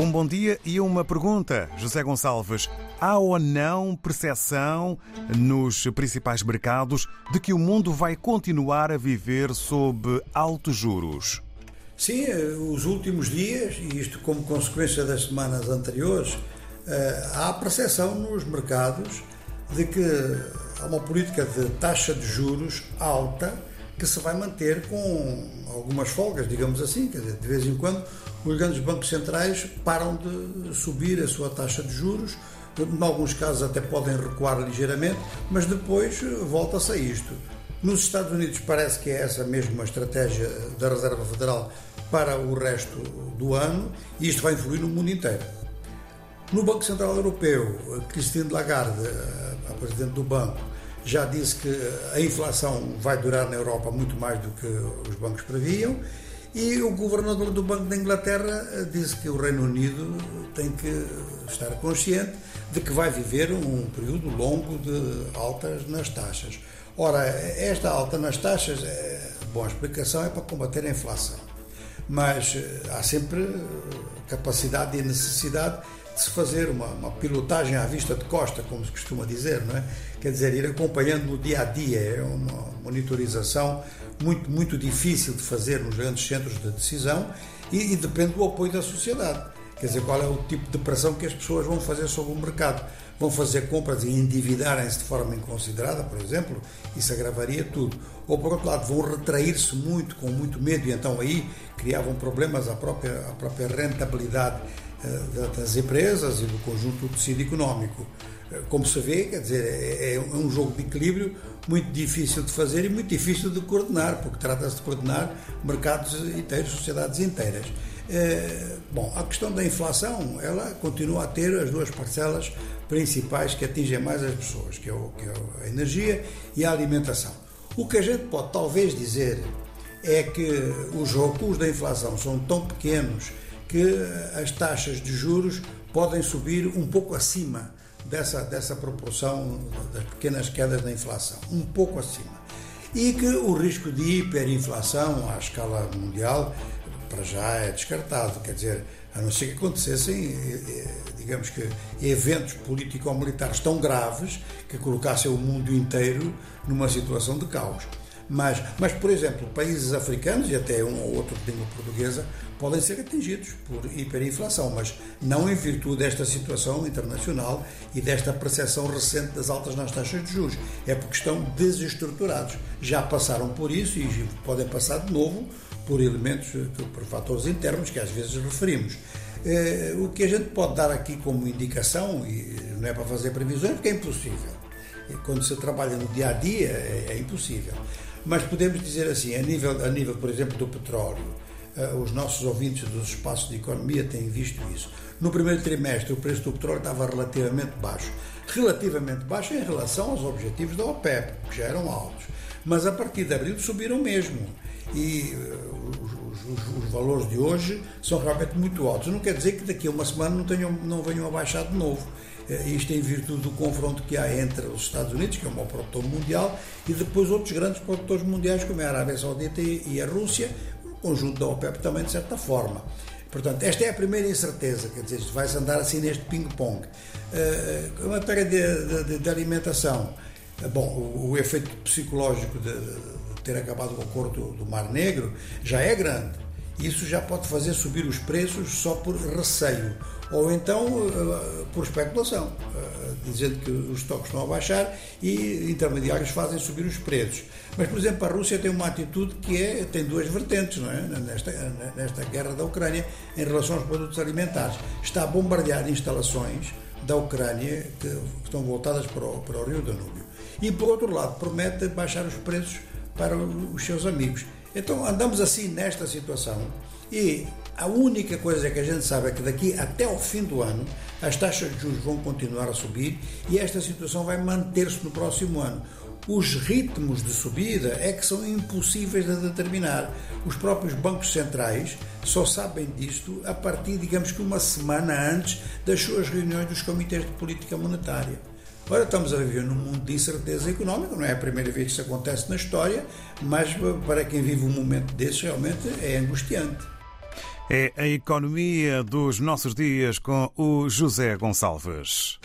Um bom dia e uma pergunta, José Gonçalves. Há ou não percepção nos principais mercados de que o mundo vai continuar a viver sob altos juros? Sim, os últimos dias, e isto como consequência das semanas anteriores, eh, há percepção nos mercados de que há uma política de taxa de juros alta que se vai manter com algumas folgas, digamos assim, quer dizer, de vez em quando os grandes bancos centrais param de subir a sua taxa de juros, em alguns casos até podem recuar ligeiramente, mas depois volta-se a isto. Nos Estados Unidos parece que é essa mesma estratégia da Reserva Federal para o resto do ano e isto vai influir no mundo inteiro. No Banco Central Europeu, Christine Lagarde, a presidente do banco, já disse que a inflação vai durar na Europa muito mais do que os bancos previam e o governador do Banco da Inglaterra eh, disse que o Reino Unido tem que estar consciente de que vai viver um período longo de altas nas taxas. Ora, esta alta nas taxas, é, bom, a explicação é para combater a inflação, mas eh, há sempre eh, capacidade e necessidade de se fazer uma, uma, pilotagem à vista de costa, como se costuma dizer, não é? Quer dizer, ir acompanhando no dia a dia, é uma monitorização muito, muito difícil de fazer nos grandes centros de decisão e, e depende do apoio da sociedade. Quer dizer, qual é o tipo de pressão que as pessoas vão fazer sobre o mercado? Vão fazer compras e endividarem-se de forma inconsiderada, por exemplo? Isso agravaria tudo. Ou, por outro lado, vão retrair-se muito, com muito medo, e então aí criavam problemas à própria, à própria rentabilidade das empresas e do conjunto do tecido económico. Eh, como se vê, quer dizer, é, é um jogo de equilíbrio muito difícil de fazer e muito difícil de coordenar, porque trata-se de coordenar mercados inteiros, sociedades inteiras. É, bom, a questão da inflação, ela continua a ter as duas parcelas principais que atingem mais as pessoas, que é, o, que é a energia e a alimentação. O que a gente pode talvez dizer é que os recuos da inflação são tão pequenos que as taxas de juros podem subir um pouco acima dessa, dessa proporção das pequenas quedas da inflação, um pouco acima. E que o risco de hiperinflação à escala mundial, para já é descartado, quer dizer, a não ser que acontecessem, eh, eh, digamos que, eventos político-militares tão graves que colocassem o mundo inteiro numa situação de caos. Mas, mas, por exemplo, países africanos e até um ou outro de língua portuguesa podem ser atingidos por hiperinflação, mas não em virtude desta situação internacional e desta percepção recente das altas nas taxas de juros. É porque estão desestruturados. Já passaram por isso e podem passar de novo por elementos, por fatores internos que às vezes referimos. Eh, o que a gente pode dar aqui como indicação, e não é para fazer previsões, porque é impossível. Quando se trabalha no dia a dia, é, é impossível. Mas podemos dizer assim, a nível, a nível por exemplo, do petróleo, uh, os nossos ouvintes dos espaços de economia têm visto isso. No primeiro trimestre, o preço do petróleo estava relativamente baixo. Relativamente baixo em relação aos objetivos da OPEP, que já eram altos. Mas a partir de abril subiram mesmo. E uh, os, os, valores de hoje são realmente muito altos. Não quer dizer que daqui a uma semana não, tenham, não venham a baixar de novo. Eh, isto em virtude do confronto que há entre os Estados Unidos, que é o maior produtor mundial, e depois outros grandes produtores mundiais, como é a Arábia Saudita e a Rússia, o conjunto da OPEP também, de certa forma. Portanto, esta é a primeira incerteza, quer dizer, vai-se andar assim neste ping-pong. Uh, a matéria de, de, de alimentação, bom, o, efeito psicológico de, ter acabado o acordo do, Mar Negro já é grande isso já pode fazer subir os preços só por receio, ou então uh, por especulação, uh, dizendo que os estoques estão a baixar e intermediários fazem subir os preços. Mas, por exemplo, a Rússia tem uma atitude que é, tem duas vertentes não é? nesta, nesta guerra da Ucrânia em relação aos produtos alimentares. Está a bombardear instalações da Ucrânia que, estão voltadas para o, para o Rio Danúbio. E, por outro lado, promete baixar os preços para os seus amigos. Então andamos assim nesta situação e a única coisa que a gente sabe é que daqui até ao fim do ano as taxas de juros vão continuar a subir e esta situação vai manter-se no próximo ano. Os ritmos de subida é que são impossíveis de determinar. Os próprios bancos centrais só sabem disto a partir, digamos que uma semana antes das suas reuniões dos comitês de política monetária. Ora, estamos a viver num mundo de incerteza económica, não é a primeira vez que isso acontece na história, mas para quem vive um momento desse realmente é angustiante. É a economia dos nossos dias com o José Gonçalves.